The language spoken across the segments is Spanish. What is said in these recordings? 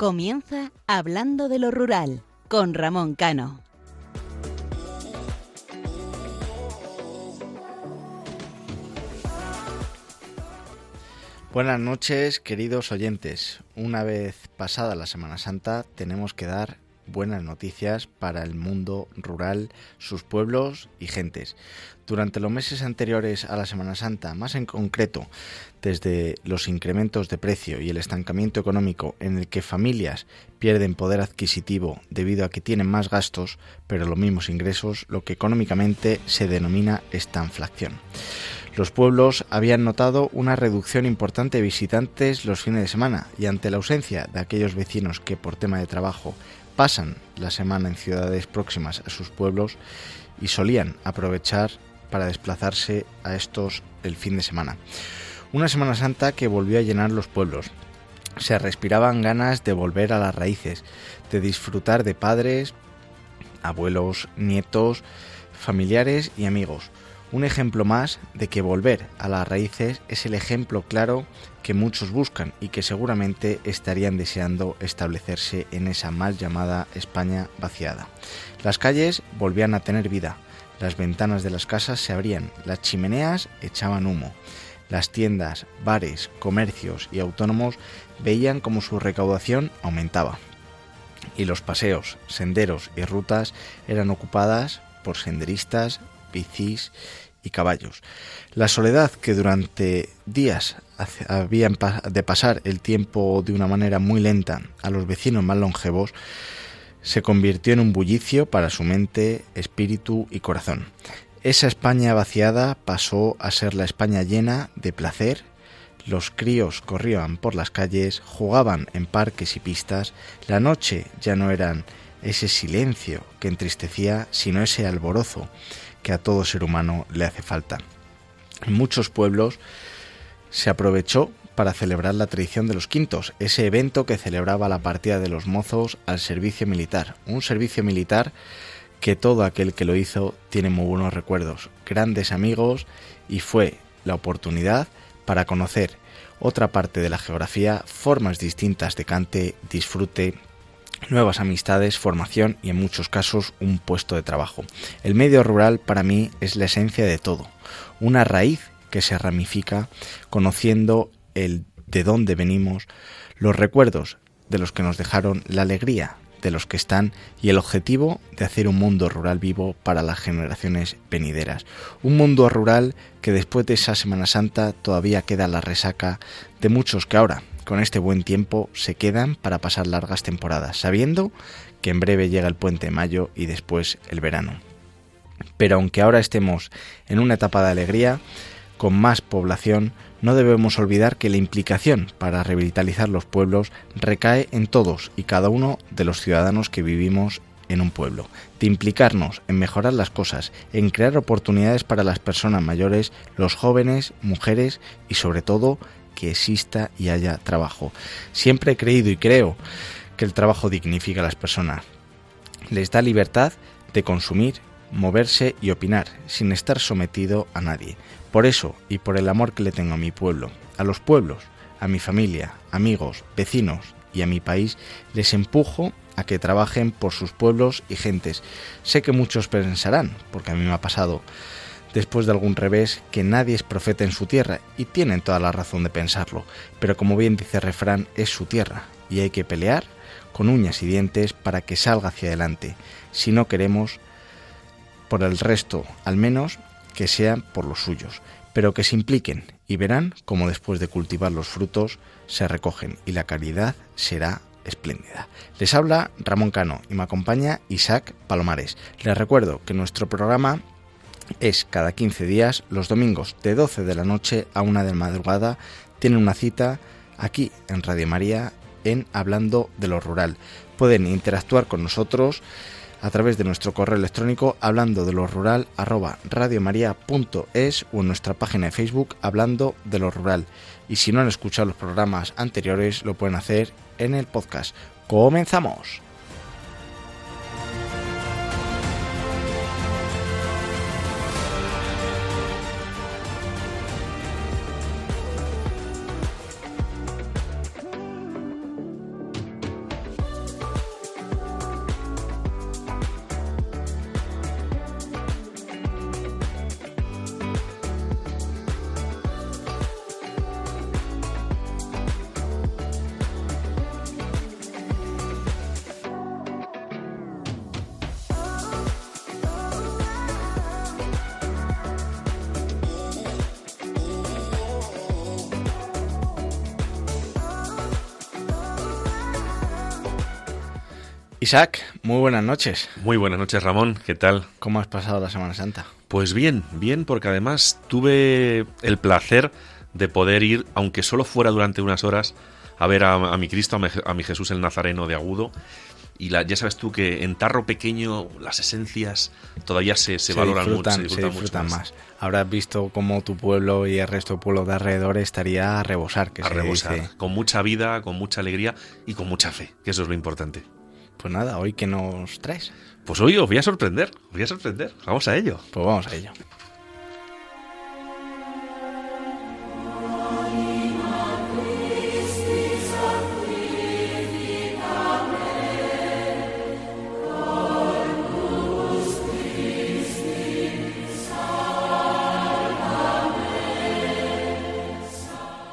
Comienza Hablando de lo Rural con Ramón Cano. Buenas noches, queridos oyentes. Una vez pasada la Semana Santa, tenemos que dar buenas noticias para el mundo rural, sus pueblos y gentes. Durante los meses anteriores a la Semana Santa, más en concreto, desde los incrementos de precio y el estancamiento económico en el que familias pierden poder adquisitivo debido a que tienen más gastos, pero los mismos ingresos, lo que económicamente se denomina estanflación. Los pueblos habían notado una reducción importante de visitantes los fines de semana y ante la ausencia de aquellos vecinos que por tema de trabajo pasan la semana en ciudades próximas a sus pueblos y solían aprovechar para desplazarse a estos el fin de semana. Una Semana Santa que volvió a llenar los pueblos. Se respiraban ganas de volver a las raíces, de disfrutar de padres, abuelos, nietos, familiares y amigos un ejemplo más de que volver a las raíces es el ejemplo claro que muchos buscan y que seguramente estarían deseando establecerse en esa mal llamada España vaciada. Las calles volvían a tener vida, las ventanas de las casas se abrían, las chimeneas echaban humo, las tiendas, bares, comercios y autónomos veían como su recaudación aumentaba. Y los paseos, senderos y rutas eran ocupadas por senderistas, bicis y caballos. La soledad que durante días habían de pasar el tiempo de una manera muy lenta a los vecinos más longevos se convirtió en un bullicio para su mente, espíritu y corazón. Esa España vaciada pasó a ser la España llena de placer. Los críos corrían por las calles, jugaban en parques y pistas. La noche ya no eran ese silencio que entristecía, sino ese alborozo que a todo ser humano le hace falta. En muchos pueblos se aprovechó para celebrar la tradición de los quintos, ese evento que celebraba la partida de los mozos al servicio militar, un servicio militar que todo aquel que lo hizo tiene muy buenos recuerdos, grandes amigos y fue la oportunidad para conocer otra parte de la geografía, formas distintas de cante, disfrute nuevas amistades, formación y en muchos casos un puesto de trabajo. El medio rural para mí es la esencia de todo, una raíz que se ramifica conociendo el de dónde venimos, los recuerdos de los que nos dejaron, la alegría de los que están y el objetivo de hacer un mundo rural vivo para las generaciones venideras. Un mundo rural que después de esa Semana Santa todavía queda la resaca de muchos que ahora, con este buen tiempo se quedan para pasar largas temporadas, sabiendo que en breve llega el puente de mayo y después el verano. Pero aunque ahora estemos en una etapa de alegría, con más población, no debemos olvidar que la implicación para revitalizar los pueblos recae en todos y cada uno de los ciudadanos que vivimos en un pueblo, de implicarnos en mejorar las cosas, en crear oportunidades para las personas mayores, los jóvenes, mujeres y sobre todo que exista y haya trabajo. Siempre he creído y creo que el trabajo dignifica a las personas. Les da libertad de consumir, moverse y opinar, sin estar sometido a nadie. Por eso y por el amor que le tengo a mi pueblo, a los pueblos, a mi familia, amigos, vecinos y a mi país, les empujo a que trabajen por sus pueblos y gentes. Sé que muchos pensarán, porque a mí me ha pasado, después de algún revés, que nadie es profeta en su tierra, y tienen toda la razón de pensarlo, pero como bien dice el refrán, es su tierra, y hay que pelear con uñas y dientes para que salga hacia adelante, si no queremos por el resto, al menos que sean por los suyos, pero que se impliquen y verán cómo después de cultivar los frutos se recogen y la caridad será espléndida. Les habla Ramón Cano y me acompaña Isaac Palomares. Les recuerdo que nuestro programa es cada 15 días, los domingos de 12 de la noche a 1 de la madrugada. Tienen una cita aquí en Radio María en Hablando de lo Rural. Pueden interactuar con nosotros a través de nuestro correo electrónico hablando de lo rural arroba radiomaria.es o en nuestra página de Facebook hablando de lo rural. Y si no han escuchado los programas anteriores, lo pueden hacer en el podcast. ¡Comenzamos! Isaac, muy buenas noches. Muy buenas noches, Ramón. ¿Qué tal? ¿Cómo has pasado la Semana Santa? Pues bien, bien, porque además tuve el placer de poder ir, aunque solo fuera durante unas horas, a ver a, mi Cristo, a mi, Jesús el Nazareno de Agudo. Y la, ya sabes tú que en tarro pequeño las esencias todavía se, valoran mucho, se disfrutan, más. Habrás visto cómo tu pueblo y el resto del pueblo de alrededor estaría a rebosar. Que a rebosar, con mucha vida, con mucha alegría y con mucha fe, que eso es lo importante. Pues nada, hoy que nos traes. Pues hoy os voy a sorprender, os voy a sorprender. Vamos a ello. Pues vamos a ello.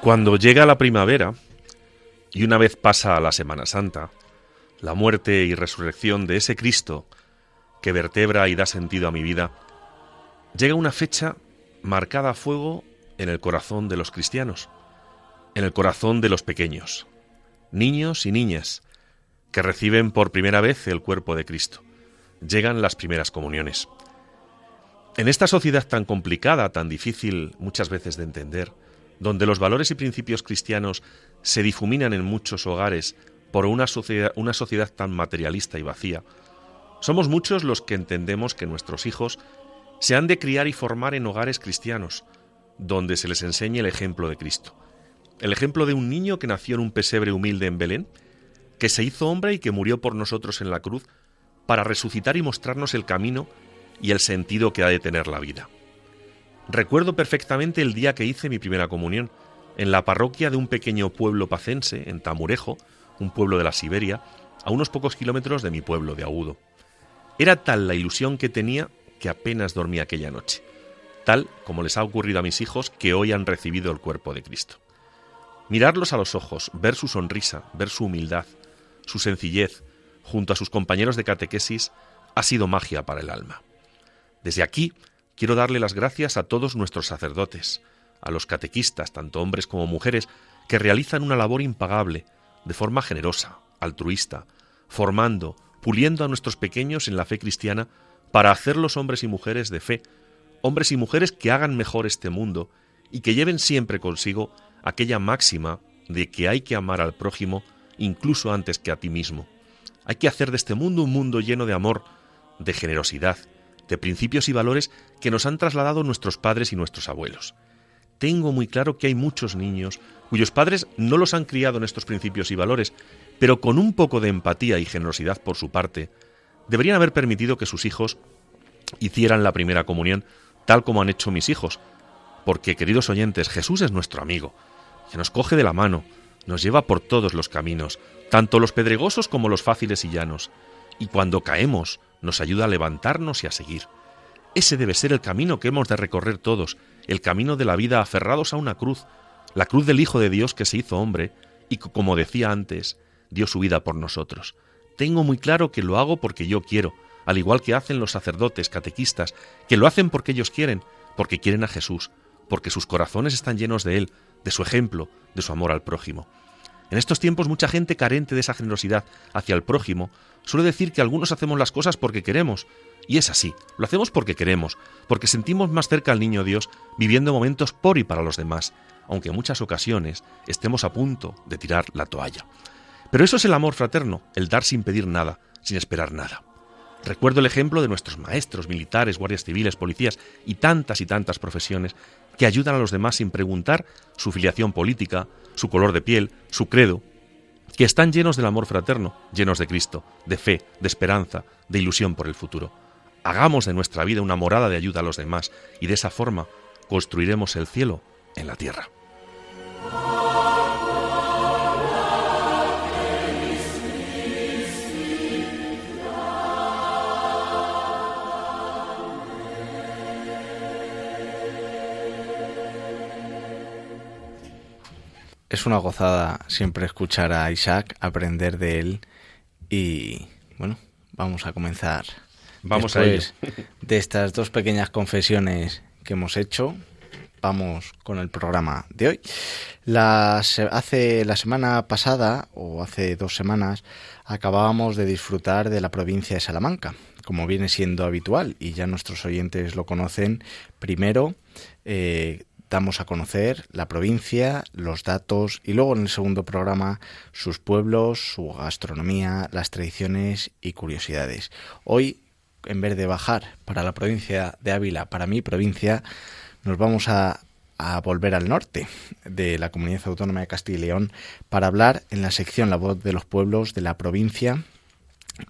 Cuando llega la primavera y una vez pasa la Semana Santa, la muerte y resurrección de ese Cristo que vertebra y da sentido a mi vida, llega una fecha marcada a fuego en el corazón de los cristianos, en el corazón de los pequeños, niños y niñas, que reciben por primera vez el cuerpo de Cristo. Llegan las primeras comuniones. En esta sociedad tan complicada, tan difícil muchas veces de entender, donde los valores y principios cristianos se difuminan en muchos hogares por una sociedad, tan materialista y vacía, somos muchos los que entendemos que nuestros hijos se han de criar y formar en hogares cristianos, donde se les enseñe el ejemplo de Cristo. El ejemplo de un niño que nació en un pesebre humilde en Belén, que se hizo hombre y que murió por nosotros en la cruz, para resucitar y mostrarnos el camino y el sentido que ha de tener la vida. Recuerdo perfectamente el día que hice mi primera comunión, en la parroquia de un pequeño pueblo pacense, en Tamurejo, un pueblo de la Siberia, a unos pocos kilómetros de mi pueblo de Agudo. Era tal la ilusión que tenía que apenas dormí aquella noche, tal como les ha ocurrido a mis hijos que hoy han recibido el cuerpo de Cristo. Mirarlos a los ojos, ver su sonrisa, ver su humildad, su sencillez, junto a sus compañeros de catequesis, ha sido magia para el alma. Desde aquí quiero darle las gracias a todos nuestros sacerdotes, a los catequistas, tanto hombres como mujeres, que realizan una labor impagable, de forma generosa, altruista, formando, puliendo a nuestros pequeños en la fe cristiana para hacerlos hombres y mujeres de fe, hombres y mujeres que hagan mejor este mundo y que lleven siempre consigo aquella máxima de que hay que amar al prójimo incluso antes que a ti mismo. Hay que hacer de este mundo un mundo lleno de amor, de generosidad, de principios y valores que nos han trasladado nuestros padres y nuestros abuelos. Tengo muy claro que hay muchos niños cuyos padres no los han criado en estos principios y valores, pero con un poco de empatía y generosidad por su parte, deberían haber permitido que sus hijos hicieran la primera comunión tal como han hecho mis hijos. Porque, queridos oyentes, Jesús es nuestro amigo, que nos coge de la mano, nos lleva por todos los caminos, tanto los pedregosos como los fáciles y llanos, y cuando caemos nos ayuda a levantarnos y a seguir. Ese debe ser el camino que hemos de recorrer todos, el camino de la vida aferrados a una cruz, la cruz del Hijo de Dios que se hizo hombre y como decía antes, dio su vida por nosotros. Tengo muy claro que lo hago porque yo quiero, al igual que hacen los sacerdotes, catequistas, que lo hacen porque ellos quieren, porque quieren a Jesús, porque sus corazones están llenos de Él, de su ejemplo, de su amor al prójimo. En estos tiempos mucha gente carente de esa generosidad hacia el prójimo suele decir que algunos hacemos las cosas porque queremos, y es así, lo hacemos porque queremos, porque sentimos más cerca al niño Dios viviendo momentos por y para los demás, aunque en muchas ocasiones estemos a punto de tirar la toalla. Pero eso es el amor fraterno, el dar sin pedir nada, sin esperar nada. Recuerdo el ejemplo de nuestros maestros, militares, guardias civiles, policías y tantas y tantas profesiones que ayudan a los demás sin preguntar su filiación política, su color de piel, su credo, que están llenos del amor fraterno, llenos de Cristo, de fe, de esperanza, de ilusión por el futuro. Hagamos de nuestra vida una morada de ayuda a los demás y de esa forma construiremos el cielo en la tierra. Es una gozada siempre escuchar a Isaac, aprender de él y bueno, vamos a comenzar. Vamos a de estas dos pequeñas confesiones que hemos hecho vamos con el programa de hoy. La, hace la semana pasada, o hace dos semanas, acabábamos de disfrutar de la provincia de Salamanca, como viene siendo habitual, y ya nuestros oyentes lo conocen. Primero, eh, damos a conocer la provincia, los datos y luego en el segundo programa sus pueblos, su gastronomía, las tradiciones y curiosidades. Hoy, en vez de bajar para la provincia de Ávila, para mi provincia, nos vamos a, volver al norte de la Comunidad Autónoma de Castilla y León para hablar en la sección La voz de los pueblos de la provincia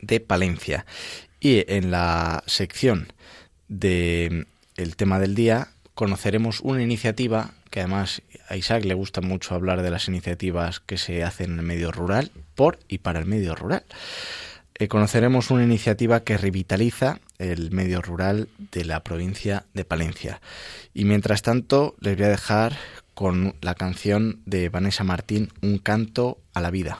de Palencia. Y en la sección de el tema del día conoceremos una iniciativa que además a Isaac le gusta mucho hablar de las iniciativas que se hacen en el medio rural, por y para el medio rural. Eh, conoceremos una iniciativa que revitaliza el medio rural de la provincia de Palencia. Y mientras tanto, les voy a dejar con la canción de Vanessa Martín, Un canto a la vida.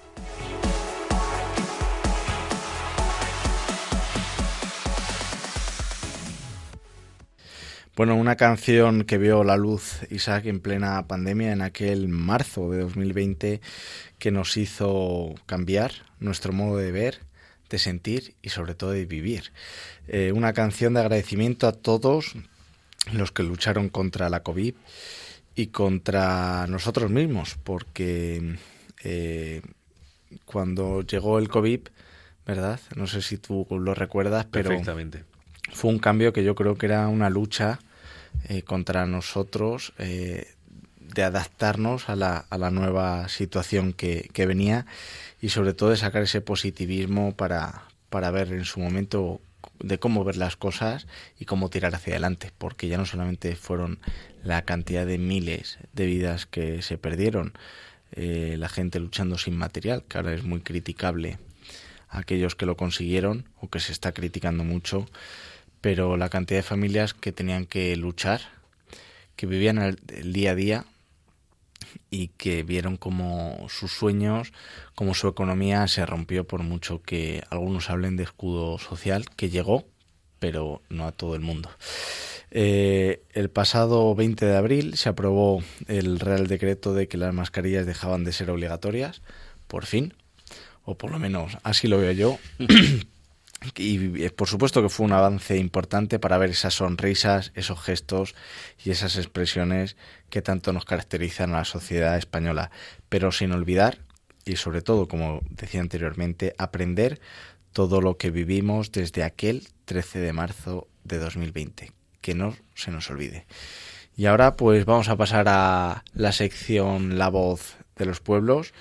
Bueno, una canción que vio la luz Isaac en plena pandemia en aquel marzo de 2020 que nos hizo cambiar nuestro modo de ver, de sentir y sobre todo de vivir. Eh, una canción de agradecimiento a todos los que lucharon contra la COVID y contra nosotros mismos, porque eh, cuando llegó el COVID, ¿verdad? No sé si tú lo recuerdas, pero Perfectamente. fue un cambio que yo creo que era una lucha eh, contra nosotros eh, de adaptarnos a la, a la nueva situación que, que venía y sobre todo de sacar ese positivismo para, para ver en su momento de cómo ver las cosas y cómo tirar hacia adelante, porque ya no solamente fueron la cantidad de miles de vidas que se perdieron, eh, la gente luchando sin material, que ahora es muy criticable aquellos que lo consiguieron o que se está criticando mucho, pero la cantidad de familias que tenían que luchar, que vivían el, día a día y que vieron como sus sueños, como su economía se rompió por mucho que algunos hablen de escudo social, que llegó, pero no a todo el mundo. Eh, el pasado 20 de abril se aprobó el Real Decreto de que las mascarillas dejaban de ser obligatorias, por fin, o por lo menos así lo veo yo. Y eh, por supuesto que fue un avance importante para ver esas sonrisas, esos gestos y esas expresiones que tanto nos caracterizan a la sociedad española. Pero sin olvidar, y sobre todo, como decía anteriormente, aprender todo lo que vivimos desde aquel 13 de marzo de 2020. Que no se nos olvide. Y ahora pues vamos a pasar a la sección La voz de los pueblos,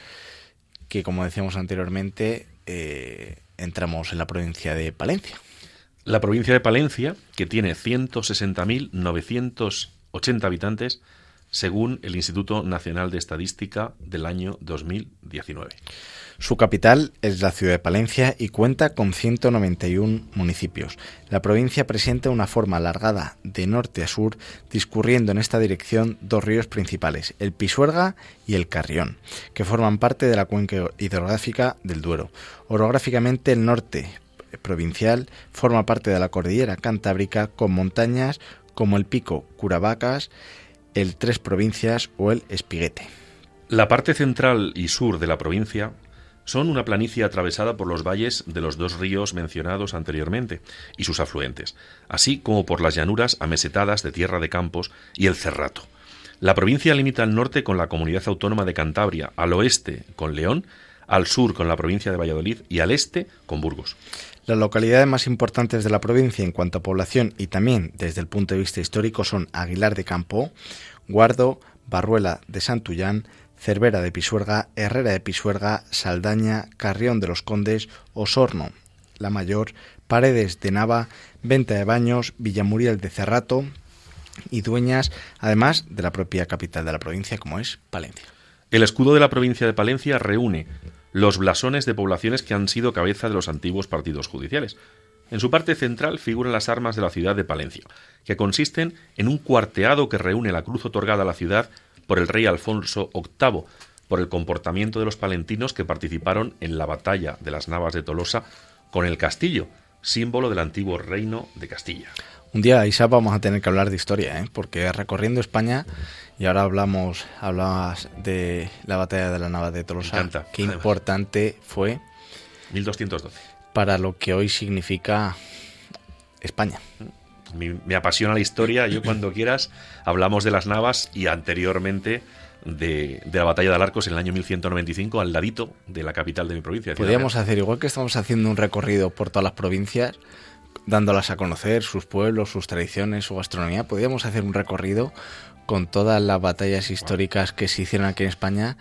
que como decíamos anteriormente, eh, entramos en la provincia de Palencia. La provincia de Palencia, que tiene 160.980 habitantes, según el Instituto Nacional de Estadística del año 2019. Su capital es la ciudad de Palencia y cuenta con 191 municipios. La provincia presenta una forma alargada de norte a sur, discurriendo en esta dirección dos ríos principales, el Pisuerga y el Carrión, que forman parte de la cuenca hidrográfica del Duero. Orográficamente, el norte provincial forma parte de la cordillera cantábrica con montañas como el Pico Curavacas, el Tres Provincias o el Espiguete. La parte central y sur de la provincia son una planicie atravesada por los valles de los dos ríos mencionados anteriormente y sus afluentes, así como por las llanuras amesetadas de Tierra de Campos y el Cerrato. La provincia limita al norte con la comunidad autónoma de Cantabria, al oeste con León, al sur con la provincia de Valladolid y al este con Burgos. Las localidades más importantes de la provincia en cuanto a población y también desde el punto de vista histórico son Aguilar de Campo, Guardo, Barruela de Santullán, Cervera de Pisuerga, Herrera de Pisuerga, Saldaña, Carrión de los Condes, Osorno, La Mayor, Paredes de Nava, Venta de Baños, Villamuriel de Cerrato y Dueñas, además de la propia capital de la provincia como es Palencia. El escudo de la provincia de Palencia reúne los blasones de poblaciones que han sido cabeza de los antiguos partidos judiciales. En su parte central figuran las armas de la ciudad de Palencia, que consisten en un cuarteado que reúne la cruz otorgada a la ciudad por el rey Alfonso VIII, por el comportamiento de los palentinos que participaron en la batalla de las Navas de Tolosa con el castillo, símbolo del antiguo reino de Castilla. Un día, Isa, vamos a tener que hablar de historia, ¿eh? porque recorriendo España, y ahora hablamos, hablabas de la batalla de la Nava de Tolosa, encanta, qué además. importante fue 1212. para lo que hoy significa España. Me, me apasiona la historia. Yo cuando quieras hablamos de las Navas y anteriormente de, de la batalla de Alarcos en el año 1195 al ladito de la capital de mi provincia. Podríamos hacer, igual que estamos haciendo un recorrido por todas las provincias, dándolas a conocer, sus pueblos, sus tradiciones, su gastronomía, podríamos hacer un recorrido con todas las batallas históricas que se hicieron aquí en España.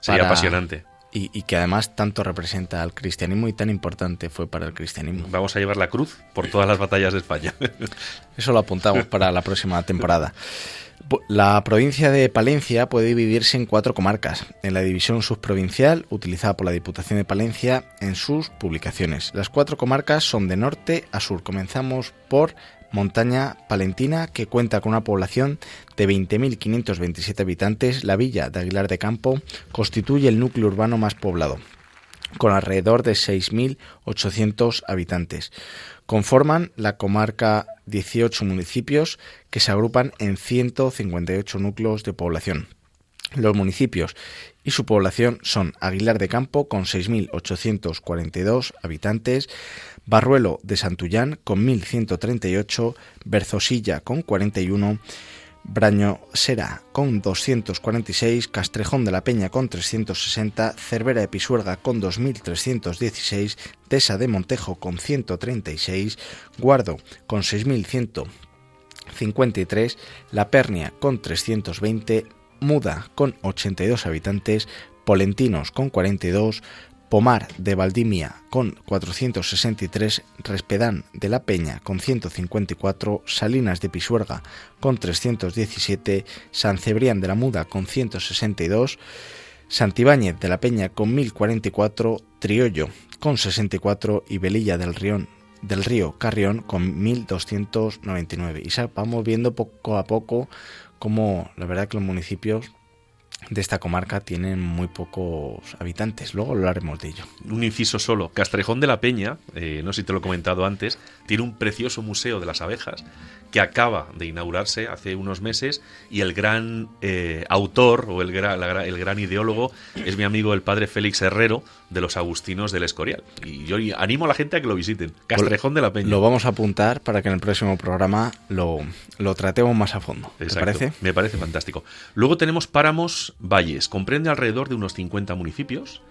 Sería para- apasionante. Y, y que además tanto representa al cristianismo y tan importante fue para el cristianismo. Vamos a llevar la cruz por todas las batallas de España. Eso lo apuntamos para la próxima temporada. La provincia de Palencia puede dividirse en cuatro comarcas, en la división subprovincial utilizada por la Diputación de Palencia en sus publicaciones. Las cuatro comarcas son de norte a sur. Comenzamos por Montaña Palentina, que cuenta con una población de 20.527 habitantes. La villa de Aguilar de Campo constituye el núcleo urbano más poblado con alrededor de 6.800 habitantes. Conforman la comarca 18 municipios que se agrupan en 158 núcleos de población. Los municipios y su población son Aguilar de Campo con 6.842 habitantes, Barruelo de Santullán con 1.138, Berzosilla con 41, Brañosera con 246, Castrejón de la Peña con 360, Cervera de Pisuerga con 2.316, Tesa de Montejo con 136, Guardo con 6.153, La Pernia con 320, Muda con 82 habitantes, Polentinos con 42, Pomar de Valdimia con 463, Respedán de la Peña con 154, Salinas de Pisuerga con 317, San Cebrián de la Muda con 162, Santibáñez de la Peña con 1044, Triollo con 64 y Velilla del Rión del río Carrión con 1299. Y vamos viendo poco a poco cómo la verdad que los municipios de esta comarca tienen muy pocos habitantes. Luego hablaremos de ello. Un inciso solo. Castrejón de la Peña, eh, no sé si te lo he comentado antes, tiene un precioso museo de las abejas que acaba de inaugurarse hace unos meses y el gran eh, autor o el gran, la- el gran ideólogo es mi amigo el padre Félix Herrero de los Agustinos del Escorial. Y yo animo a la gente a que lo visiten. Castrejón de la Peña. Lo vamos a apuntar para que en el próximo programa lo, lo tratemos más a fondo. ¿Te parece? Me parece fantástico. Luego tenemos Páramos Valles. Comprende alrededor de unos 50 municipios.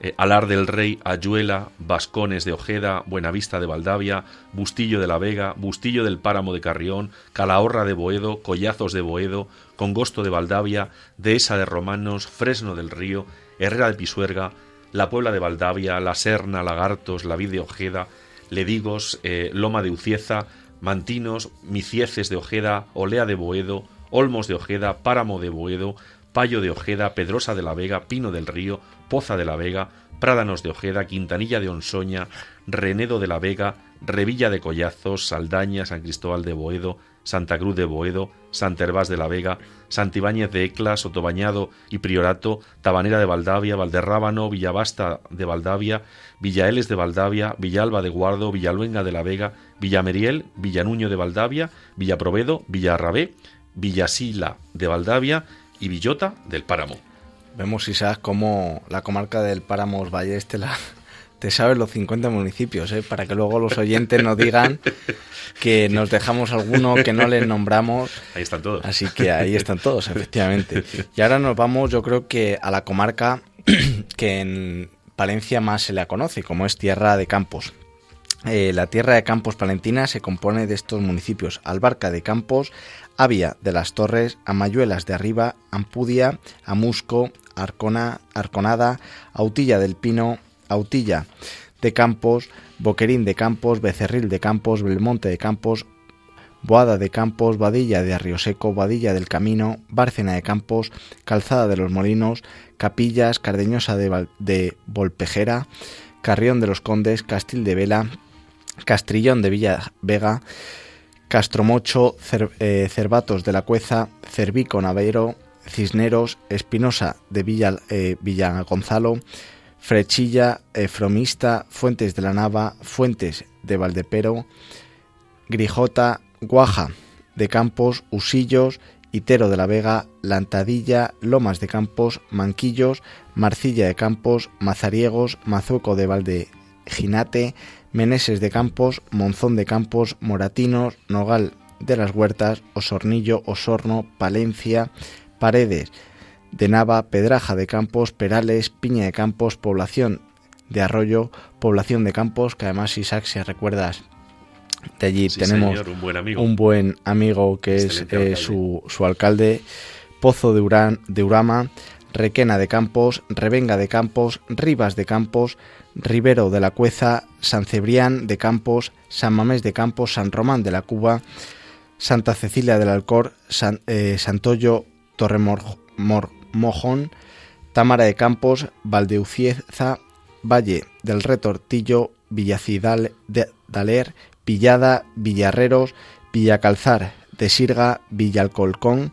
Eh, Alar del Rey, Ayuela, Vascones de Ojeda, Buenavista de Valdavia, Bustillo de la Vega, Bustillo del Páramo de Carrión, Calahorra de Boedo, Collazos de Boedo, Congosto de Valdavia, Dehesa de Romanos, Fresno del Río, Herrera de Pisuerga, La Puebla de Valdavia, La Serna, Lagartos, La Vid de Ojeda, Ledigos, eh, Loma de Ucieza, Mantinos, Micieces de Ojeda, Olea de Boedo, Olmos de Ojeda, Páramo de Boedo, Payo de Ojeda, Pedrosa de la Vega, Pino del Río, Poza de la Vega, Prádanos de Ojeda, Quintanilla de Onsoña, Renedo de la Vega, Revilla de Collazos, Saldaña, San Cristóbal de Boedo, Santa Cruz de Boedo, Santervás de la Vega, Santibáñez de Ecla, Sotobañado y Priorato, Tabanera de Valdavia, Valderrábano, Villavasta de Valdavia, Villaeles de Valdavia, Villalba de Guardo, Villaluenga de la Vega, Villameriel, Villanuño de Valdavia, Villaprovedo, Villarrabé, Villasila de Valdavia y Villota del Páramo. Vemos, Isaac, cómo la comarca del Páramos Valles te, la, te sabes los 50 municipios, ¿eh? para que luego los oyentes nos digan que nos dejamos alguno que no les nombramos. Ahí están todos. Así que ahí están todos, efectivamente. Y ahora nos vamos, yo creo que a la comarca que en Palencia más se la conoce, como es Tierra de Campos. Eh, la Tierra de Campos Palentina se compone de estos municipios: Albarca de Campos, Avia de las Torres, Amayuelas de Arriba, Ampudia, Amusco, Arcona, Arconada, Autilla del Pino, Autilla de Campos, Boquerín de Campos, Becerril de Campos, Belmonte de Campos, Boada de Campos, Badilla de Arrioseco, Badilla del Camino, Bárcena de Campos, Calzada de los Molinos, Capillas, Cardeñosa de, Val- de Volpejera, Carrión de los Condes, Castil de Vela, Castrillón de Villa Vega, Castromocho, eh, Cervatos de la Cueza, Cervico Navero, Cisneros, Espinosa de Villa, eh, Villa Gonzalo, Frechilla, eh, Fromista, Fuentes de la Nava, Fuentes de Valdepero, Grijota, Guaja de Campos, Usillos, Itero de la Vega, Lantadilla, Lomas de Campos, Manquillos, Marcilla de Campos, Mazariegos, Mazueco de Valdeginate, Meneses de Campos, Monzón de Campos, Moratinos, Nogal de las Huertas, Osornillo, Osorno, Palencia, Paredes de Nava, Pedraja de Campos, Perales, Piña de Campos, Población de Arroyo, Población de Campos, que además Isaac, si recuerdas, de allí Sí, tenemos señor, un buen amigo. un buen amigo que es eh, alcalde. su, su alcalde, Pozo de, Urán, de Urama, Requena de Campos, Revenga de Campos, Rivas de Campos, Rivero de la Cueza, San Cebrián de Campos, San Mamés de Campos, San Román de la Cuba, Santa Cecilia del Alcor, San, eh, Santoyo, Torremojón, Támara de Campos, Valdeucieza, Valle del Retortillo, Villacidal de Daler, Villada, Villarreros, Villacalzar de Sirga, Villalcolcón,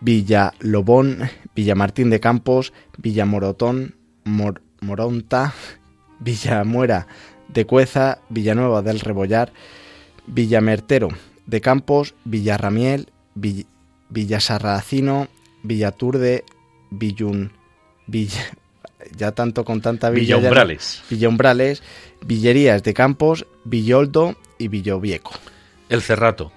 Villalobón, Villamartín de Campos, Villamorotón, Mor- Moronta, Villamuera de Cueza, Villanueva del Rebollar, Villamertero de Campos, Villarramiel, Vill- Villasarracino, Villaturde, Villun, Villa- ya tanto con tanta villa, Villombrales. Villombrales, Villerías de Campos, Villoldo y Villovieco. El Cerrato,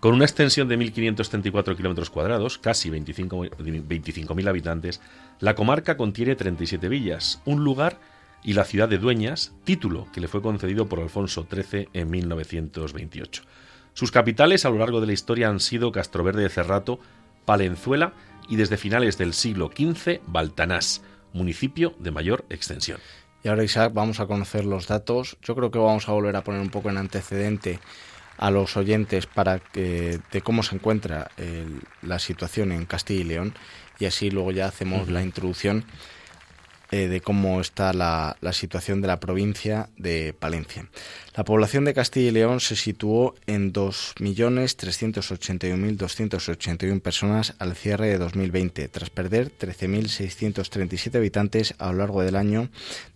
con una extensión de 1.534 kilómetros cuadrados, casi 25 25.000 habitantes, la comarca contiene 37 villas, un lugar y la ciudad de Dueñas, título que le fue concedido por Alfonso XIII en 1928. Sus capitales a lo largo de la historia han sido Castroverde de Cerrato, Palenzuela y desde finales del siglo XV, Baltanás, municipio de mayor extensión. Y ahora, Isaac, vamos a conocer los datos. Yo creo que vamos a volver a poner un poco en antecedente a los oyentes para que de cómo se encuentra el- la situación en Castilla y León y así luego ya hacemos la introducción eh, de cómo está la, la situación de la provincia de Palencia. La población de Castilla y León se situó en 2.381.281 personas al cierre de 2020, tras perder 13.637 habitantes a lo largo del año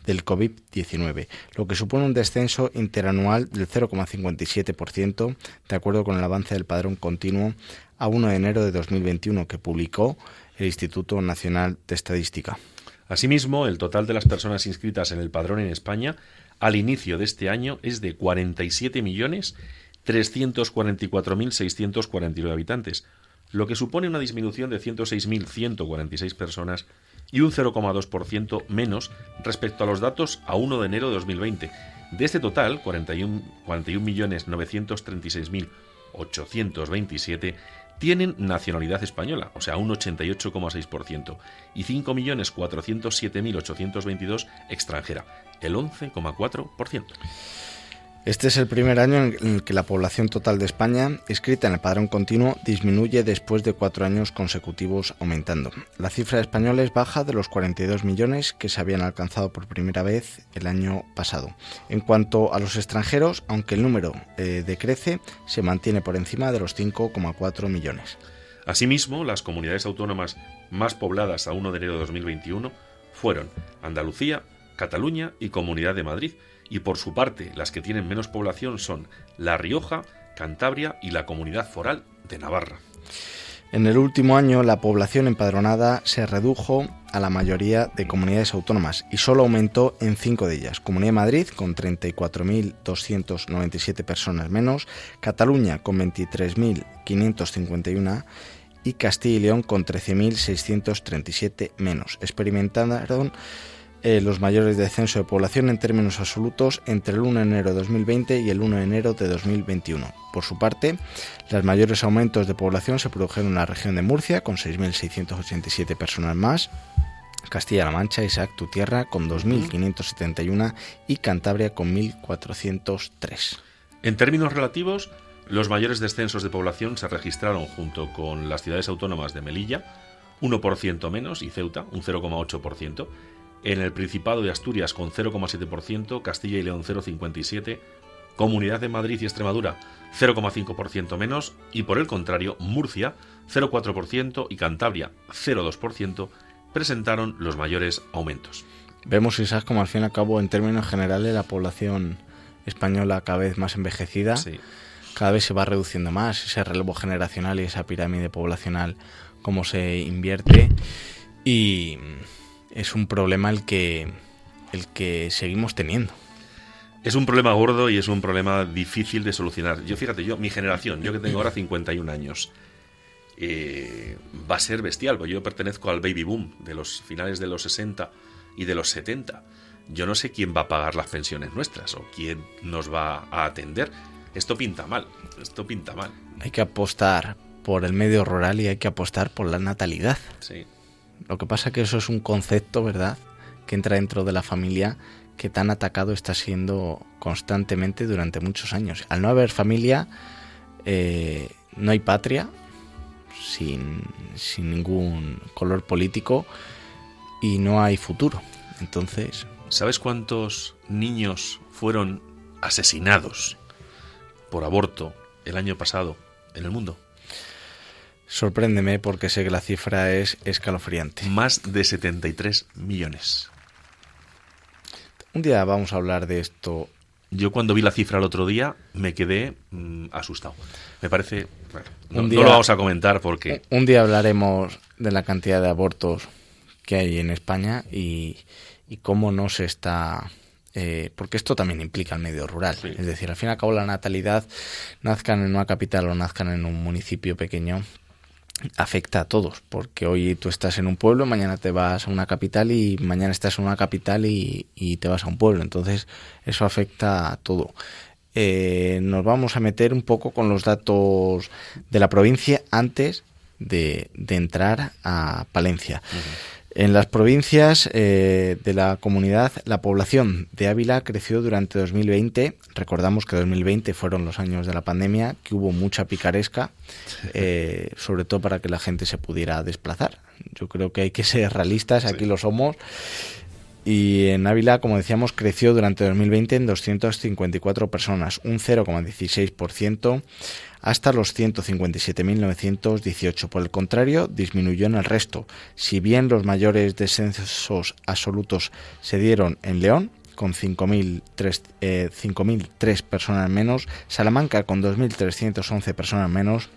del COVID-19, lo que supone un descenso interanual del 0,57%, de acuerdo con el avance del padrón continuo a 1 de enero de 2021 que publicó el Instituto Nacional de Estadística. Asimismo, el total de las personas inscritas en el padrón en España al inicio de este año es de 47.344.649 habitantes, lo que supone una disminución de 106.146 personas y un 0,2% menos respecto a los datos a 1 de enero de 2020. De este total, 41 41.936.827 tienen nacionalidad española, o sea, un 88,6%, y 5.407.822 extranjera, el 11,4%. Este es el primer año en el que la población total de España, inscrita en el padrón continuo, disminuye después de cuatro años consecutivos aumentando. La cifra de españoles baja de los 42 millones que se habían alcanzado por primera vez el año pasado. En cuanto a los extranjeros, aunque el número eh, decrece, se mantiene por encima de los 5,4 millones. Asimismo, las comunidades autónomas más pobladas a 1 de enero de 2021 fueron Andalucía, Cataluña y Comunidad de Madrid, y por su parte las que tienen menos población son La Rioja, Cantabria y la Comunidad Foral de Navarra. En el último año, la población empadronada se redujo a la mayoría de comunidades autónomas y solo aumentó en cinco de ellas. Comunidad de Madrid con 34.297 personas menos, Cataluña con 23.551 y Castilla y León con 13.637 menos. Experimentaron eh, los mayores descensos de población en términos absolutos entre el 1 de enero de 2020 y el 1 de enero de 2021. Por su parte, los mayores aumentos de población se produjeron en la región de Murcia, con 6.687 personas más, Castilla-La Mancha, Isaac, tu tierra, con 2.571 y Cantabria con 1.403. En términos relativos, los mayores descensos de población se registraron junto con las ciudades autónomas de Melilla, 1% menos, y Ceuta, un 0,8%, en el Principado de Asturias con 0,7%, Castilla y León 0,57%, Comunidad de Madrid y Extremadura 0,5% menos y por el contrario Murcia 0,4% y Cantabria 0,2% presentaron los mayores aumentos. Vemos, Isaac, como al fin y al cabo, en términos generales, la población española cada vez más envejecida, Sí. cada vez se va reduciendo más ese relevo generacional y esa pirámide poblacional, cómo se invierte. Y es un problema el que, el que seguimos teniendo. Es un problema gordo y es un problema difícil de solucionar. Yo fíjate, yo mi generación, yo que tengo ahora 51 años, eh, va a ser bestial, porque yo pertenezco al baby boom de los finales de los 60 y de los 70. Yo no sé quién va a pagar las pensiones nuestras o quién nos va a atender. Esto pinta mal, esto pinta mal. Hay que apostar por el medio rural y hay que apostar por la natalidad. Sí. Lo que pasa que eso es un concepto, ¿verdad?, que entra dentro de la familia que tan atacado está siendo constantemente durante muchos años. Al no haber familia, eh, no hay patria, sin, sin ningún color político, y no hay futuro. Entonces, ¿Sabes cuántos niños fueron asesinados por aborto el año pasado en el mundo? Sorpréndeme porque sé que la cifra es escalofriante. Más de 73 millones. Un día vamos a hablar de esto. Yo cuando vi la cifra el otro día me quedé mm, asustado. Me parece... bueno, no, Un no día- lo vamos a comentar porque... Un día hablaremos de la cantidad de abortos que hay en España y, y cómo no se está eh, porque esto también implica el medio rural. Sí. Es decir, al fin y al cabo la natalidad, nazcan en una capital o nazcan en un municipio pequeño, afecta a todos, porque hoy tú estás en un pueblo, mañana te vas a una capital y mañana estás en una capital y, y te vas a un pueblo. Entonces, eso afecta a todo. Eh, nos vamos a meter un poco con los datos de la provincia antes de, de entrar a Palencia. En las provincias eh, de la comunidad, la población de Ávila creció durante 2020. Recordamos que 2020 fueron los años de la pandemia, que hubo mucha picaresca, eh, sobre todo para que la gente se pudiera desplazar. Yo creo que hay que ser realistas, aquí lo somos. Y en Ávila, como decíamos, creció durante 2020 en 254 personas, un 0,16% hasta los 157.918. Por el contrario, disminuyó en el resto. Si bien los mayores descensos absolutos se dieron en León, con 5.003 eh, 5.003 personas menos, Salamanca con 2.311 personas menos,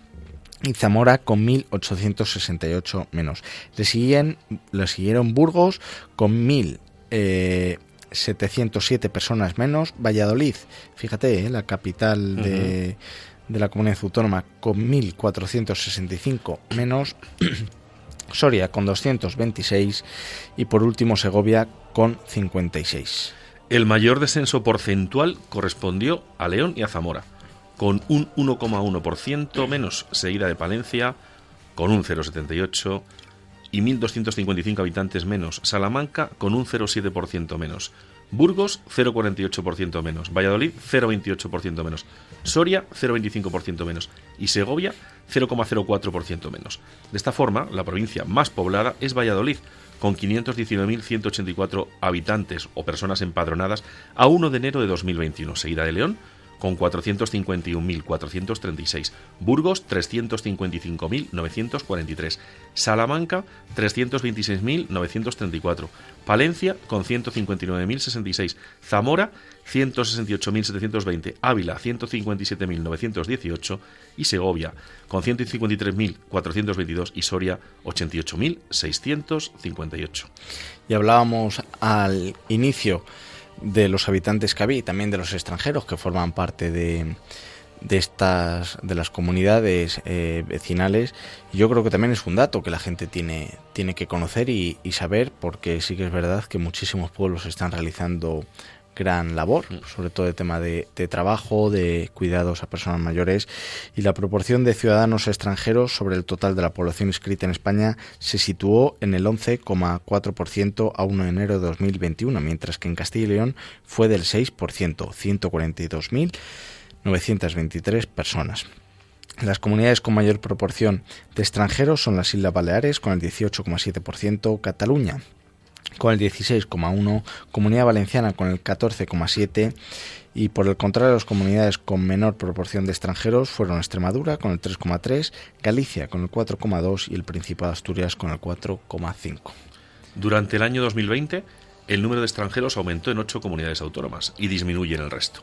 y Zamora con 1.868 menos. Le, siguen, le siguieron Burgos con 1.707 personas menos. Valladolid, fíjate, eh, la capital de, de la comunidad autónoma, con 1.465 menos. Soria con 226 y por último Segovia con 56. El mayor descenso porcentual correspondió a León y a Zamora, con un 1,1% menos, seguida de Palencia, con un 0,78% y 1.255 habitantes menos. Salamanca, con un 0,7% menos. Burgos, 0,48% menos. Valladolid, 0,28% menos. Soria, 0,25% menos. Y Segovia, 0,04% menos. De esta forma, la provincia más poblada es Valladolid, con 519.184 habitantes o personas empadronadas a 1 de enero de 2021, seguida de León, con 451.436, Burgos 355.943, Salamanca 326.934, Palencia con 159.066, Zamora 168.720, Ávila 157.918 y Segovia con 153.422 y Soria 88.658. Y hablábamos al inicio de los habitantes que había y también de los extranjeros que forman parte de, de estas de las comunidades eh, vecinales. Yo creo que también es un dato que la gente tiene tiene que conocer y, y saber porque sí que es verdad que muchísimos pueblos están realizando gran labor, sobre todo de tema de, de, trabajo, de cuidados a personas mayores y la proporción de ciudadanos extranjeros sobre el total de la población inscrita en España se situó en el 11,4% a 1 de enero de 2021, mientras que en Castilla y León fue del 6%, 142.923 personas. Las comunidades con mayor proporción de extranjeros son las Islas Baleares con el 18,7%, Cataluña con el 16,1, Comunidad Valenciana con el 14,7 y por el contrario las comunidades con menor proporción de extranjeros fueron Extremadura con el 3,3, Galicia con el 4,2 y el Principado de Asturias con el 4,5. Durante el año 2020 el número de extranjeros aumentó en ocho comunidades autónomas y disminuye en el resto.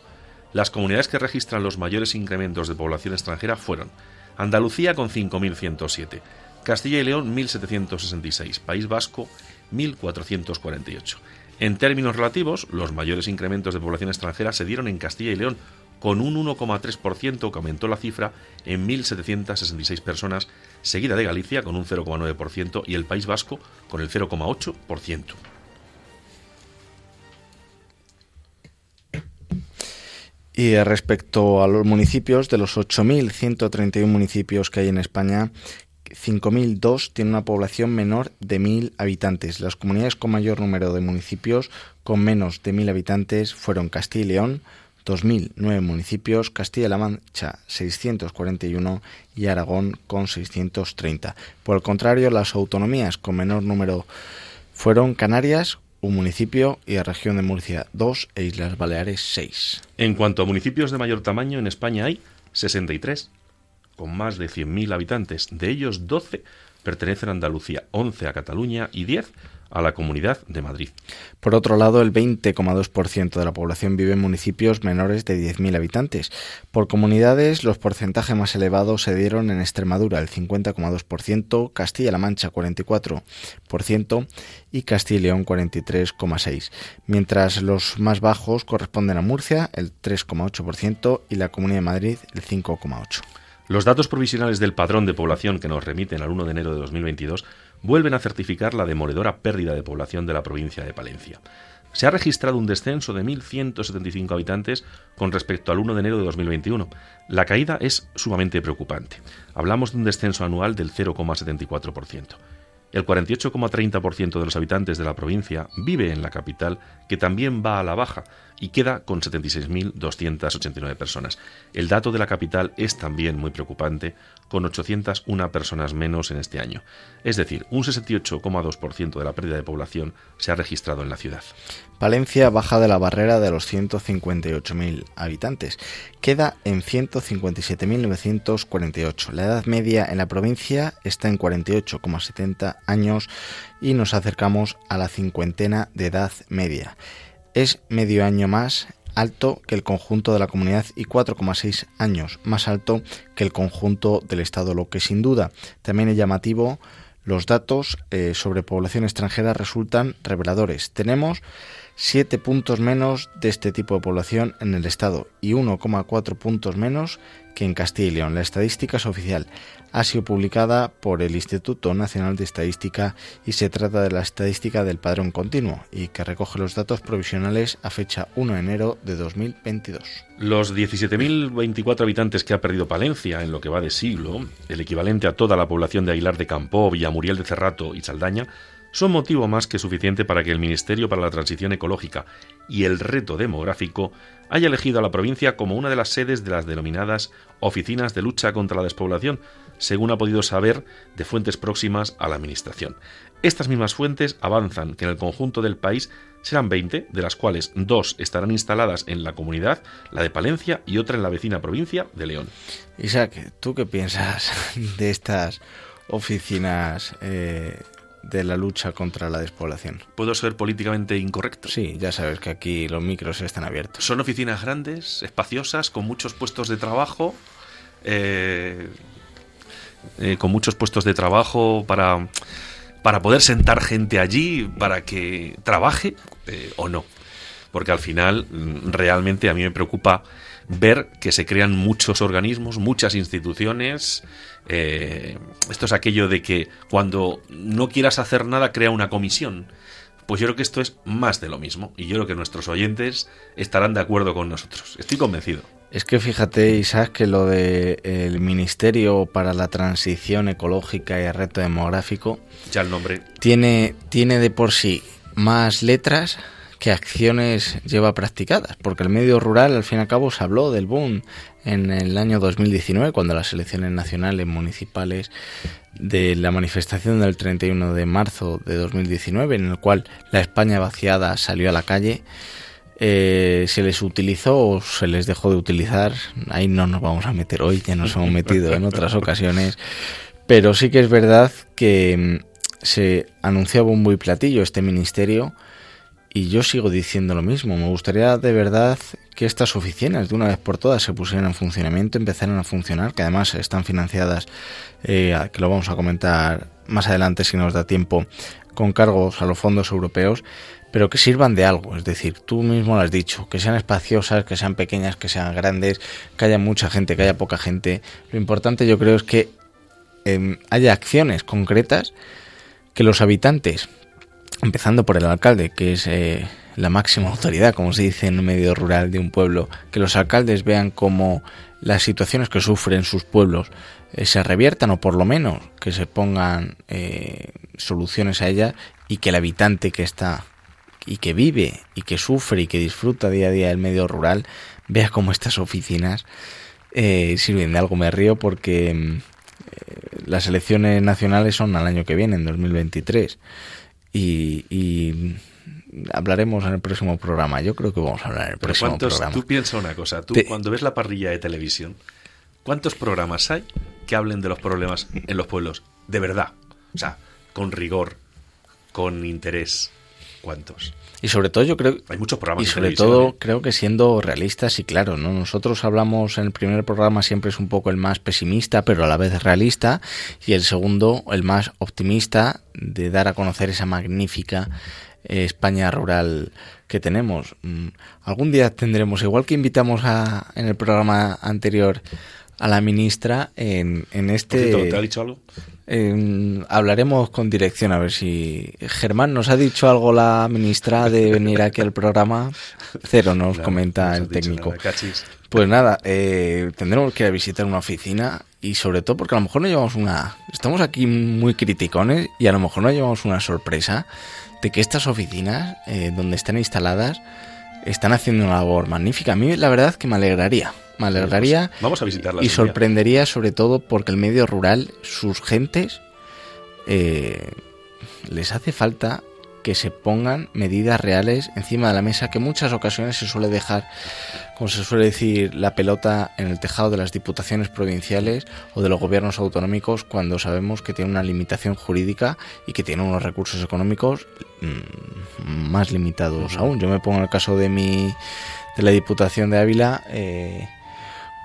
Las comunidades que registran los mayores incrementos de población extranjera fueron Andalucía con 5.107, Castilla y León 1.766, País Vasco 1.448. En términos relativos, los mayores incrementos de población extranjera se dieron en Castilla y León, con un 1,3% que aumentó la cifra en 1.766 personas, seguida de Galicia con un 0,9% y el País Vasco con el 0,8%. Y respecto a los municipios, de los 8.131 municipios que hay en España, 5.002 tienen una población menor de 1.000 habitantes. Las comunidades con mayor número de municipios con menos de 1.000 habitantes fueron Castilla y León, 2.009 municipios, Castilla-La Mancha 641 y Aragón con 630. Por el contrario, las autonomías con menor número fueron Canarias, un municipio, y la región de Murcia, dos, e Islas Baleares, seis. En cuanto a municipios de mayor tamaño, en España hay 63 con más de 100.000 habitantes. De ellos, 12 pertenecen a Andalucía, 11 a Cataluña y 10 a la Comunidad de Madrid. Por otro lado, el 20,2% de la población vive en municipios menores de 10.000 habitantes. Por comunidades, los porcentajes más elevados se dieron en Extremadura, el 50,2%, Castilla-La Mancha, 44% y Castilla y León, 43,6%, mientras los más bajos corresponden a Murcia, el 3,8%, y la Comunidad de Madrid, el 5,8%. Los datos provisionales del padrón de población que nos remiten al 1 de enero de 2022 vuelven a certificar la demoledora pérdida de población de la provincia de Palencia. Se ha registrado un descenso de 1.175 habitantes con respecto al 1 de enero de 2021. La caída es sumamente preocupante. Hablamos de un descenso anual del 0,74%. El 48,30% de los habitantes de la provincia vive en la capital, que también va a la baja y queda con 76.289 personas. El dato de la capital es también muy preocupante, con 801 personas menos en este año. Es decir, un 68,2% de la pérdida de población se ha registrado en la ciudad. Palencia baja de la barrera de los 158.000 habitantes. Queda en 157.948. La edad media en la provincia está en 48,70 años y nos acercamos a la cincuentena de edad media. Es medio año más alto que el conjunto de la comunidad y 4,6 años más alto que el conjunto del Estado, lo que sin duda también es llamativo. Los datos eh, sobre población extranjera resultan reveladores. Tenemos 7 puntos menos de este tipo de población en el Estado y 1,4 puntos menos que en Castilla y León. La estadística es oficial. Ha sido publicada por el Instituto Nacional de Estadística y se trata de la estadística del padrón continuo y que recoge los datos provisionales a fecha 1 de enero de 2022. Los 17.024 habitantes que ha perdido Palencia en lo que va de siglo, el equivalente a toda la población de Aguilar de Campó, Villamuriel de Cerrato y Saldaña, son motivo más que suficiente para que el Ministerio para la Transición Ecológica y el Reto Demográfico haya elegido a la provincia como una de las sedes de las denominadas Oficinas de Lucha contra la Despoblación, según ha podido saber de fuentes próximas a la Administración. Estas mismas fuentes avanzan que en el conjunto del país serán 20, de las cuales dos estarán instaladas en la comunidad, la de Palencia y otra en la vecina provincia de León. Isaac, ¿tú qué piensas de estas oficinas eh, de la lucha contra la despoblación? ¿Puedo ser políticamente incorrecto? Sí, ya sabes que aquí los micros están abiertos. Son oficinas grandes, espaciosas, con muchos puestos de trabajo, eh, eh, con muchos puestos de trabajo para, para poder sentar gente allí, para que trabaje eh, o no. Porque al final, mm, realmente a mí me preocupa ver que se crean muchos organismos, muchas instituciones. eh, esto es aquello de que cuando no quieras hacer nada, crea una comisión. Pues yo creo que esto es más de lo mismo. Y yo creo que nuestros oyentes estarán de acuerdo con nosotros. Estoy convencido. Es que fíjate, Isaac, que lo del Ministerio para la Transición Ecológica y el Reto Demográfico Ya el nombre. tiene, tiene de por sí más letras que acciones lleva practicadas, porque el medio rural al fin y al cabo se habló del boom en el año 2019, cuando las elecciones nacionales municipales de la manifestación del 31 de marzo de 2019, en el cual la España vaciada salió a la calle, eh, se les utilizó o se les dejó de utilizar, ahí no nos vamos a meter hoy, ya nos hemos metido en otras ocasiones, pero sí que es verdad que mm, se anunciaba un muy platillo este ministerio y yo sigo diciendo lo mismo. Me gustaría de verdad que estas oficinas de una vez por todas se pusieran en funcionamiento, empezaran a funcionar, que además están financiadas, eh, que lo vamos a comentar más adelante si nos da tiempo, con cargos a los fondos europeos, pero que sirvan de algo. Es decir, tú mismo lo has dicho, que sean espaciosas, que sean pequeñas, que sean grandes, que haya mucha gente, que haya poca gente. Lo importante yo creo es que eh, haya acciones concretas que los habitantes empezando por el alcalde, que es eh, la máxima autoridad, como se dice en un medio rural de un pueblo, que los alcaldes vean cómo las situaciones que sufren sus pueblos eh, se reviertan o por lo menos que se pongan eh, soluciones a ellas y que el habitante que está y que vive y que sufre y que disfruta día a día del medio rural vea cómo estas oficinas sirven de algo. Me río porque mm, las elecciones nacionales son al año que viene, en 2023 y, y hablaremos en el próximo programa. Yo creo que vamos a hablar en el Pero próximo ¿cuántos, programa. tú piensa una cosa, tú Te- cuando ves la parrilla de televisión, ¿cuántos programas hay que hablen de los problemas en los pueblos? De verdad. O sea, con rigor, con interés. ¿Cuántos? Y sobre todo yo creo Hay muchos programas y sobre todo creo que siendo realistas y claro, ¿no? Nosotros hablamos en el primer programa siempre es un poco el más pesimista, pero a la vez realista, y el segundo el más optimista de dar a conocer esa magnífica eh, España rural que tenemos. Mm, Algún día tendremos, igual que invitamos a, en el programa anterior a la ministra en, en este cierto, ¿Te ha dicho algo? eh, hablaremos con dirección a ver si Germán nos ha dicho algo la ministra de venir aquí al programa. Cero nos comenta nos el técnico. nada. Pues nada, eh, tendremos que ir a visitar una oficina y sobre todo porque a lo mejor no llevamos una... Estamos aquí muy criticones y a lo mejor no llevamos una sorpresa de que estas oficinas eh, donde están instaladas están haciendo una labor magnífica. A mí la verdad que me alegraría. Me alegraría Pues vamos a visitarlas y sorprendería sobre todo porque el medio rural, sus gentes, eh, les hace falta que se pongan medidas reales encima de la mesa, que en muchas ocasiones se suele dejar, como se suele decir, la pelota en el tejado de las diputaciones provinciales o de los gobiernos autonómicos cuando sabemos que tiene una limitación jurídica y que tiene unos recursos económicos mm, más limitados aún. Yo me pongo en el caso de mi de la Diputación de Ávila, eh,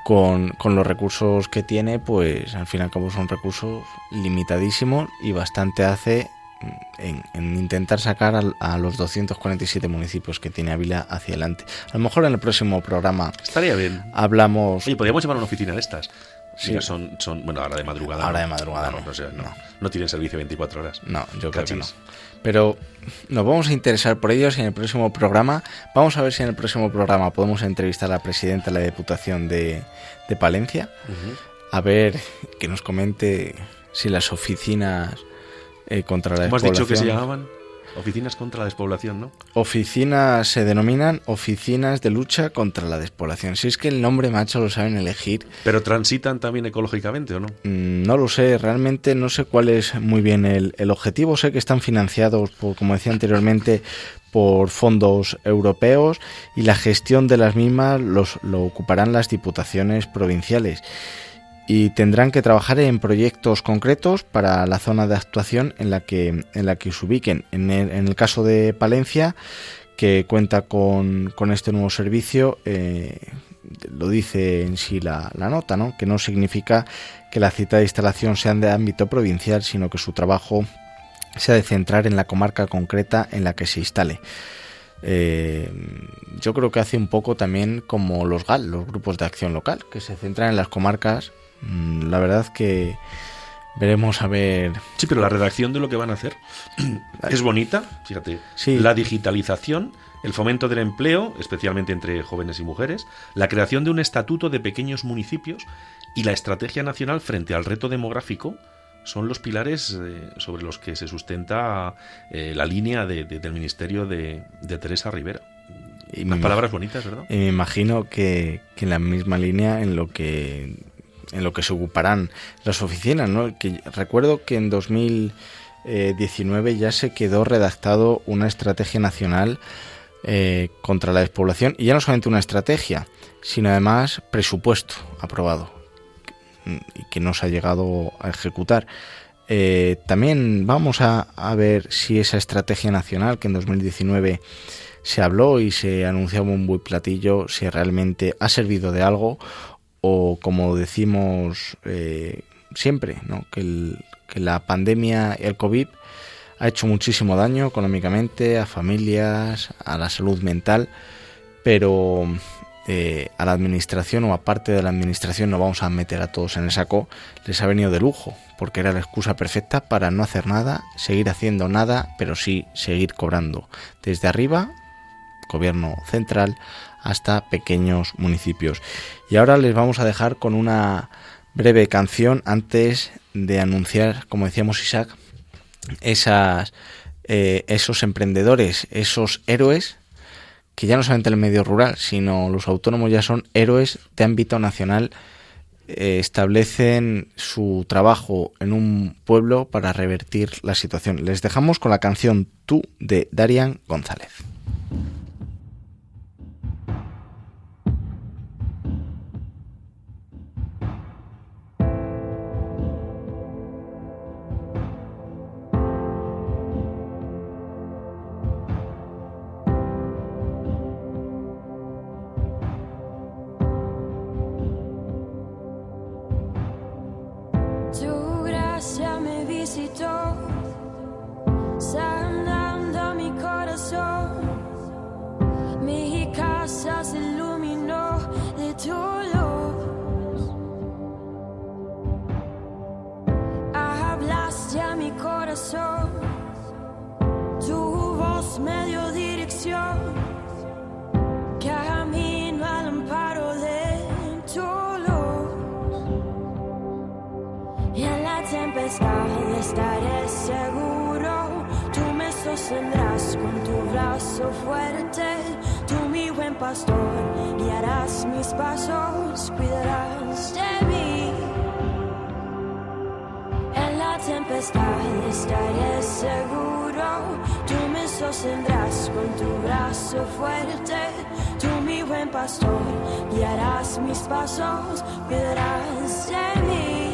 con, con los recursos que tiene, pues al fin y al cabo son recursos limitadísimos y bastante hace mm, en, en intentar sacar al- a, los 247 municipios que tiene Ávila hacia adelante. A lo mejor en el próximo programa Estaría bien. hablamos... Oye, podríamos llevar una oficina de estas. Sí. Mira, son, son, bueno, ahora de madrugada. Ahora no. de madrugada No, no. no. No. No tienen servicio 24 horas. No, yo creo que no. Pero nos vamos a interesar por ellos en el próximo programa, vamos a ver si en el próximo programa podemos entrevistar a la presidenta de la Diputación de, de Palencia, a ver que nos comente si las oficinas eh, contra la ¿Cómo has dicho que se llamaban? Oficinas contra la despoblación, ¿no? Oficinas se denominan oficinas de lucha contra la despoblación. Si es que el nombre macho lo saben elegir, Pero transitan también ecológicamente, ¿o no? Mm, No lo sé, realmente no sé cuál es muy bien el, el objetivo. Sé que están financiados, por, como decía anteriormente, por fondos europeos y la gestión de las mismas los, lo ocuparán las diputaciones provinciales. Y tendrán que trabajar en proyectos concretos para la zona de actuación en la que, en la que se ubiquen. En el, en el caso de Palencia, que cuenta con, con este nuevo servicio, eh, lo dice en sí la, la nota, ¿no? que no significa que la citada instalación sea de ámbito provincial, sino que su trabajo se ha de centrar en la comarca concreta en la que se instale. Eh, yo creo que hace un poco también como los GAL, los grupos de acción local, que se centran en las comarcas. Mm, La verdad que veremos a ver. Sí, pero la redacción de lo que van a hacer es bonita, fíjate. Sí. La digitalización, el fomento del empleo, especialmente entre jóvenes y mujeres, la creación de un estatuto de pequeños municipios y la estrategia nacional frente al reto demográfico son los pilares eh, sobre los que se sustenta eh, la línea de- de- del ministerio de, de Teresa Rivera. Y Unas palabras bonitas, ¿verdad? Y me imagino que, que en la misma línea en lo que en lo que se ocuparán las oficinas, ¿no? Que recuerdo que en 2019 ya se quedó redactado una estrategia nacional eh, contra la despoblación y ya no solamente una estrategia, sino además presupuesto aprobado y que no se ha llegado a ejecutar. Eh, también vamos a, a ver si esa estrategia nacional que en 2019 se habló y se anunció un buen platillo, si realmente ha servido de algo o como decimos eh, siempre, ¿no? que, la pandemia y el COVID ha hecho muchísimo daño económicamente a familias, a la salud mental, pero eh, a la administración o a parte de la administración no vamos a meter a todos en el saco, les ha venido de lujo, porque era la excusa perfecta para no hacer nada, seguir haciendo nada, pero sí seguir cobrando desde arriba, gobierno central, hasta pequeños municipios. Y ahora les vamos a dejar con una breve canción antes de anunciar, como decíamos Isaac, esas, eh, esos emprendedores, esos héroes que ya no solamente el medio rural, sino los autónomos ya son héroes de ámbito nacional, eh, establecen su trabajo en un pueblo para revertir la situación. Les dejamos con la canción Tú de Darian González. Tu voz me dio dirección. Camino al amparo de tu luz. Y en la tempestad estaré seguro. Tú me sostendrás con tu brazo fuerte. Tú, mi buen pastor, guiarás mis pasos, cuidarás estaré seguro. Tú me sostendrás con tu brazo fuerte. Tú, mi buen pastor, guiarás mis pasos, cuidarás de mí.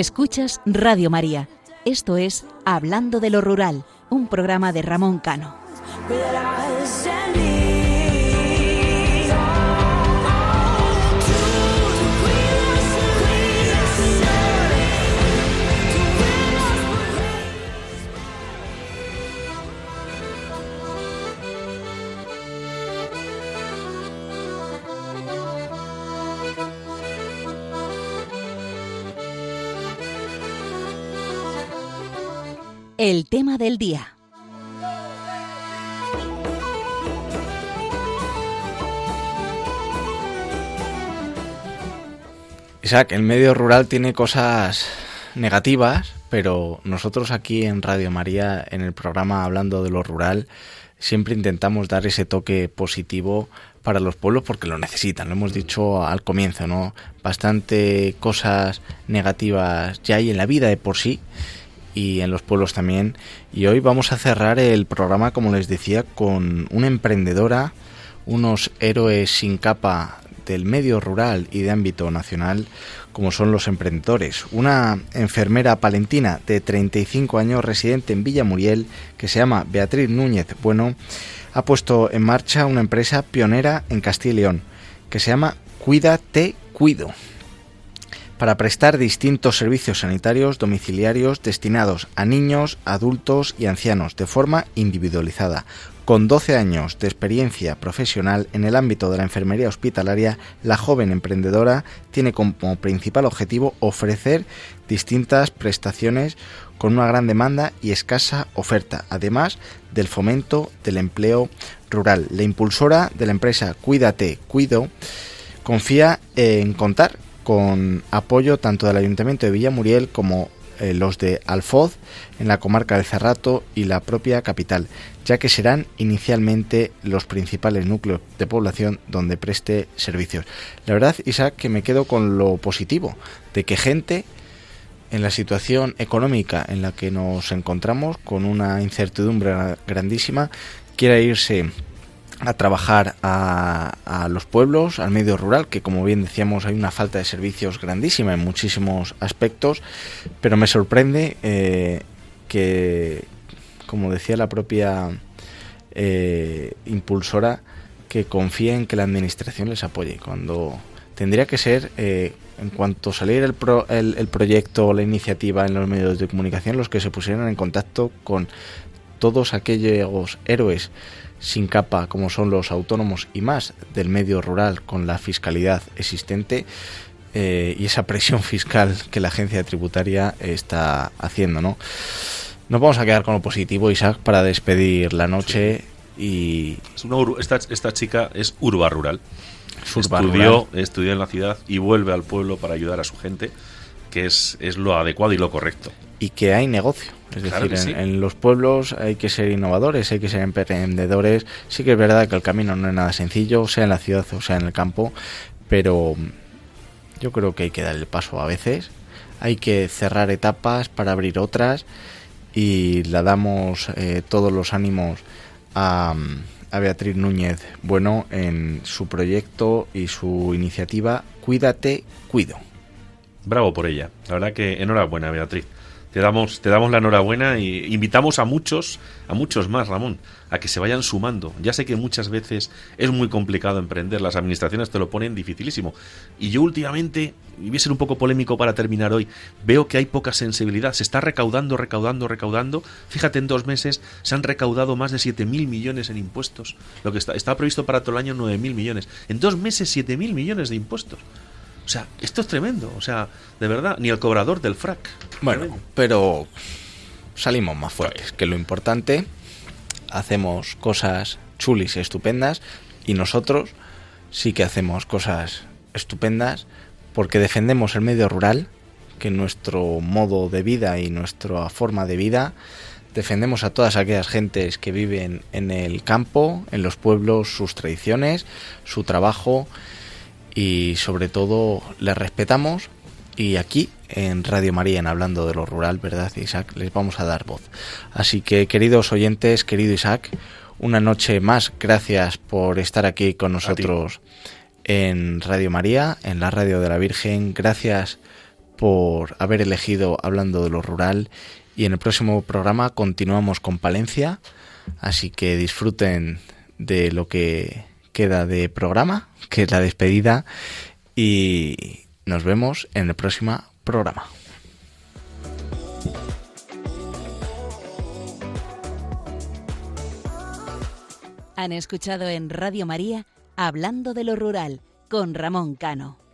Escuchas Radio María. Esto es Hablando de lo Rural, un programa de Ramón Cano. El tema del día. Isaac, el medio rural tiene cosas negativas, pero nosotros aquí en Radio María, en el programa Hablando de lo Rural, siempre intentamos dar ese toque positivo para los pueblos porque lo necesitan, lo hemos dicho al comienzo, ¿no? Bastante cosas negativas ya hay en la vida de por sí y en los pueblos también. Y hoy vamos a cerrar el programa, como les decía, con una emprendedora, unos héroes sin capa del medio rural y de ámbito nacional, como son los emprendedores. Una enfermera palentina de 35 años residente en Villa Muriel, que se llama Beatriz Núñez Bueno, ha puesto en marcha una empresa pionera en Castilla y León, que se llama Cuídate Cuido. Para prestar distintos servicios sanitarios domiciliarios destinados a niños, adultos y ancianos de forma individualizada. Con 12 años de experiencia profesional en el ámbito de la enfermería hospitalaria, la joven emprendedora tiene como principal objetivo ofrecer distintas prestaciones con una gran demanda y escasa oferta, además del fomento del empleo rural. La impulsora de la empresa Cuídate, Cuido, confía en contar con apoyo tanto del Ayuntamiento de Villamuriel como eh, los de Alfoz en la comarca de Cerrato y la propia capital, ya que serán inicialmente los principales núcleos de población donde preste servicios. La verdad, Isaac, que me quedo con lo positivo de que gente en la situación económica en la que nos encontramos, con una incertidumbre grandísima, quiera irse a trabajar a, los pueblos, al medio rural, que como bien decíamos hay una falta de servicios grandísima en muchísimos aspectos, pero me sorprende eh, que, como decía la propia eh, impulsora, que confíe en que la administración les apoye, cuando tendría que ser, eh, en cuanto saliera el, el proyecto o la iniciativa en los medios de comunicación, los que se pusieran en contacto con todos aquellos héroes sin capa como son los autónomos y más del medio rural con la fiscalidad existente eh, y esa presión fiscal que la agencia tributaria está haciendo, ¿no? Nos vamos a quedar con lo positivo, Isaac, para despedir la noche y... esta, esta chica es urba rural. estudió, estudió en la ciudad y vuelve al pueblo para ayudar a su gente, que es, es lo adecuado y lo correcto y que hay negocio. Es decir, en, los pueblos hay que ser innovadores, hay que ser emprendedores. Sí que es verdad que el camino no es nada sencillo, sea en la ciudad o sea en el campo, pero yo creo que hay que dar el paso a veces. Hay que cerrar etapas para abrir otras y la damos eh, todos los ánimos a, a Beatriz Núñez Bueno en su proyecto y su iniciativa Cuídate, Cuido. Bravo por ella. La verdad que enhorabuena, Beatriz. Te damos, te damos la enhorabuena y invitamos a muchos, a muchos más, Ramón, a que se vayan sumando. Ya sé que muchas veces es muy complicado emprender, las administraciones te lo ponen dificilísimo. Y yo últimamente, y voy a ser un poco polémico para terminar hoy, veo que hay poca sensibilidad. Se está recaudando, recaudando, recaudando. Fíjate, en dos meses se han recaudado más de 7.000 millones en impuestos. Lo que está, está previsto para todo el año 9.000 millones. En dos meses 7.000 millones de impuestos. O sea, esto es tremendo. O sea, de verdad, ni el cobrador del frac. Bueno, pero salimos más fuertes, que lo importante, hacemos cosas chulis y estupendas y nosotros sí que hacemos cosas estupendas porque defendemos el medio rural, que nuestro modo de vida y nuestra forma de vida defendemos a todas aquellas gentes que viven en el campo, en los pueblos, sus tradiciones, su trabajo y sobre todo les respetamos y aquí en Radio María, en Hablando de lo Rural, ¿verdad, Isaac? Les vamos a dar voz. Así que, queridos oyentes, querido Isaac, una noche más, gracias por estar aquí con nosotros en Radio María, en la Radio de la Virgen. Gracias por haber elegido Hablando de lo Rural. Y en el próximo programa continuamos con Palencia. Así que disfruten de lo que queda de programa, que es la despedida, y nos vemos en el próximo programa. Han escuchado en Radio María Hablando de lo Rural con Ramón Cano.